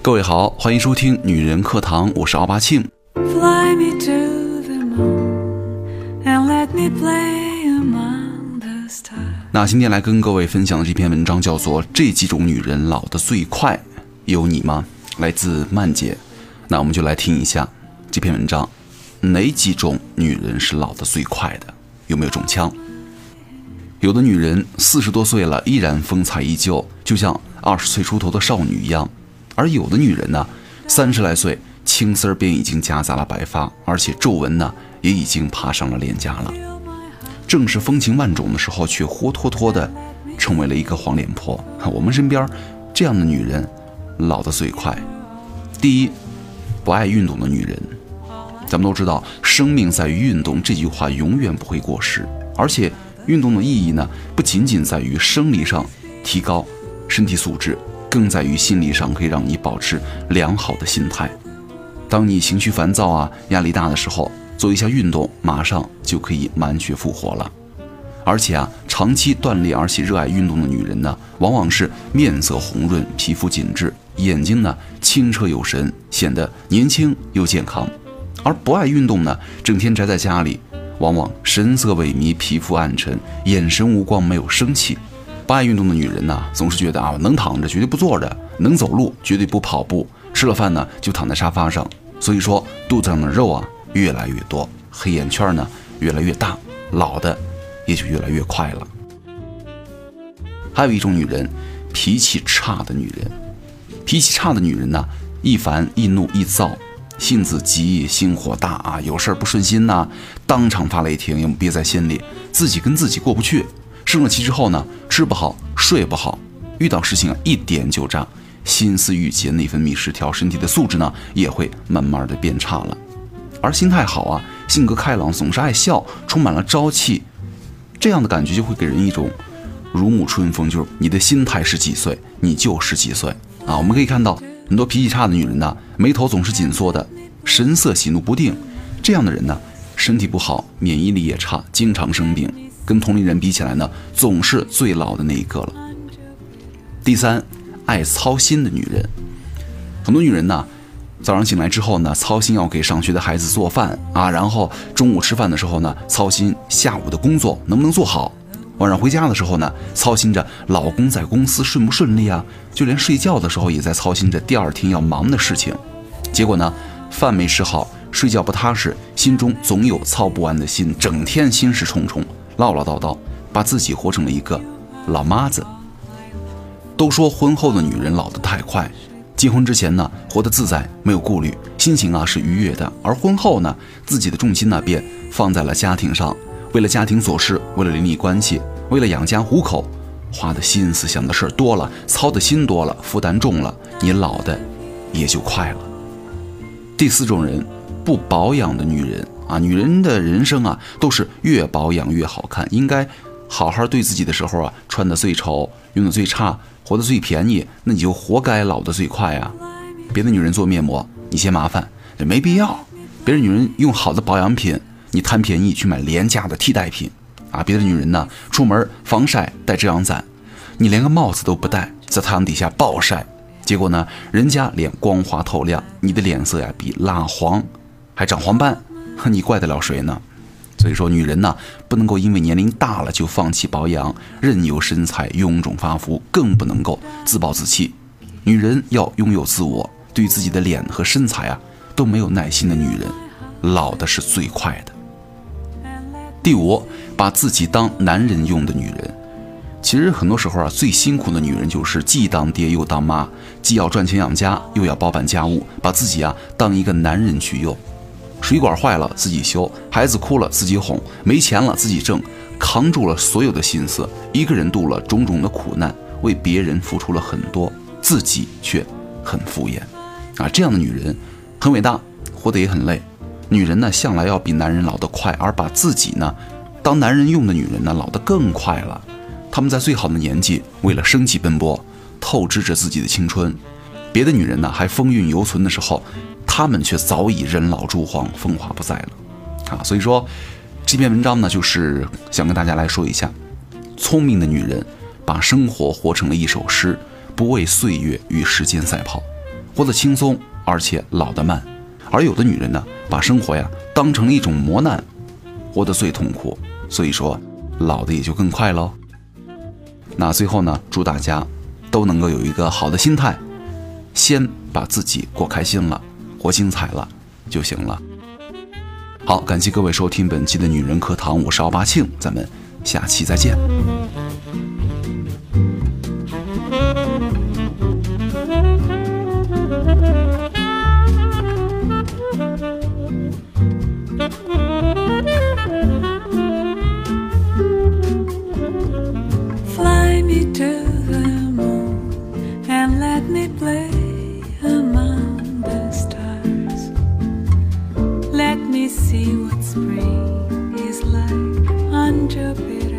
各位好，欢迎收听女人课堂，我是奥巴庆。Fly me to the moon and let me play among the stars. 那今天来跟各位分享的这篇文章叫做《这几种女人老得最快》，有你吗？来自曼姐。那我们就来听一下这篇文章，哪几种女人是老得最快的？有没有中枪？有的女人四十多岁了，依然风采依旧，就像二十岁出头的少女一样；而有的女人呢，三十来岁，青丝儿便已经夹杂了白发，而且皱纹呢也已经爬上了脸颊了。正是风情万种的时候，却活脱脱的成为了一个黄脸婆。我们身边这样的女人老得最快。第一，不爱运动的女人，咱们都知道“生命在于运动”这句话永远不会过时，而且运动的意义呢，不仅仅在于生理上提高身体素质，更在于心理上可以让你保持良好的心态。当你情绪烦躁啊、压力大的时候，做一下运动，马上就可以满血复活了。而且啊，长期锻炼而且热爱运动的女人呢，往往是面色红润、皮肤紧致，眼睛呢清澈有神，显得年轻又健康。而不爱运动呢，整天宅在家里，往往神色萎靡、皮肤暗沉、眼神无光、没有生气。不爱运动的女人呢，总是觉得啊，能躺着绝对不坐着，能走路绝对不跑步，吃了饭呢就躺在沙发上。所以说，肚子上的肉啊越来越多，黑眼圈呢越来越大，老的也就越来越快了。还有一种女人，脾气差的女人，脾气差的女人呢，易烦、易怒、易躁，性子急、心火大啊，有事儿不顺心呐、当场发雷霆，又憋在心里，自己跟自己过不去。生了气之后呢，吃不好，睡不好，遇到事情啊一点就炸，心思郁结，内分泌失调，身体的素质呢也会慢慢的变差了。而心态好啊，性格开朗，总是爱笑，充满了朝气，这样的感觉就会给人一种如沐春风，就是你的心态是几岁，你就是几岁啊。我们可以看到很多脾气差的女人呢，眉头总是紧缩的，神色喜怒不定，这样的人呢，身体不好，免疫力也差，经常生病，跟同龄人比起来呢，总是最老的那一个了。第三，爱操心的女人，很多女人呢。早上醒来之后呢，操心要给上学的孩子做饭啊，然后中午吃饭的时候呢，操心下午的工作能不能做好；晚上回家的时候呢，操心着老公在公司顺不顺利啊，就连睡觉的时候也在操心着第二天要忙的事情。结果呢，饭没吃好，睡觉不踏实，心中总有操不完的心，整天心事重重，唠唠叨叨，把自己活成了一个老妈子。都说婚后的女人老得太快。结婚之前呢，活得自在，没有顾虑，心情啊是愉悦的；而婚后呢，自己的重心呢便放在了家庭上，为了家庭琐事，为了邻里关系，为了养家糊口，花的心思、想的事儿多了，操的心多了，负担重了，你老的也就快了。第四种人，不保养的女人啊，女人的人生啊都是越保养越好看，应该好好对自己的时候啊，穿的最丑，用的最差。活得最便宜，那你就活该老得最快啊！别的女人做面膜，你嫌麻烦，也没必要；别的女人用好的保养品，你贪便宜去买廉价的替代品啊！别的女人呢，出门防晒带遮阳伞，你连个帽子都不戴，在太阳底下暴晒，结果呢，人家脸光滑透亮，你的脸色呀比蜡黄，还长黄斑，你怪得了谁呢？所以说，女人呢不能够因为年龄大了就放弃保养，任由身材臃肿发福，更不能够自暴自弃。女人要拥有自我，对自己的脸和身材啊都没有耐心的女人，老的是最快的。第五，把自己当男人用的女人，其实很多时候啊，最辛苦的女人就是既当爹又当妈，既要赚钱养家，又要包办家务，把自己啊当一个男人去用。水管坏了自己修，孩子哭了自己哄，没钱了自己挣，扛住了所有的心思，一个人度了种种的苦难，为别人付出了很多，自己却很敷衍，啊，这样的女人很伟大，活得也很累。女人呢，向来要比男人老得快，而把自己呢当男人用的女人呢，老得更快了。她们在最好的年纪为了生计奔波，透支着自己的青春。别的女人呢还风韵犹存的时候。他们却早已人老珠黄，风华不再了，啊！所以说，这篇文章呢，就是想跟大家来说一下，聪明的女人把生活活成了一首诗，不为岁月与时间赛跑。活得轻松，而且老得慢；而有的女人呢，把生活呀当成了一种磨难，活得最痛苦，所以说老的也就更快喽。那最后呢，祝大家都能够有一个好的心态，先把自己过开心了，活精彩了就行了。好，感谢各位收听本期的女人课堂，我是奥巴庆，咱们下期再见。see what spring is like on Jupiter.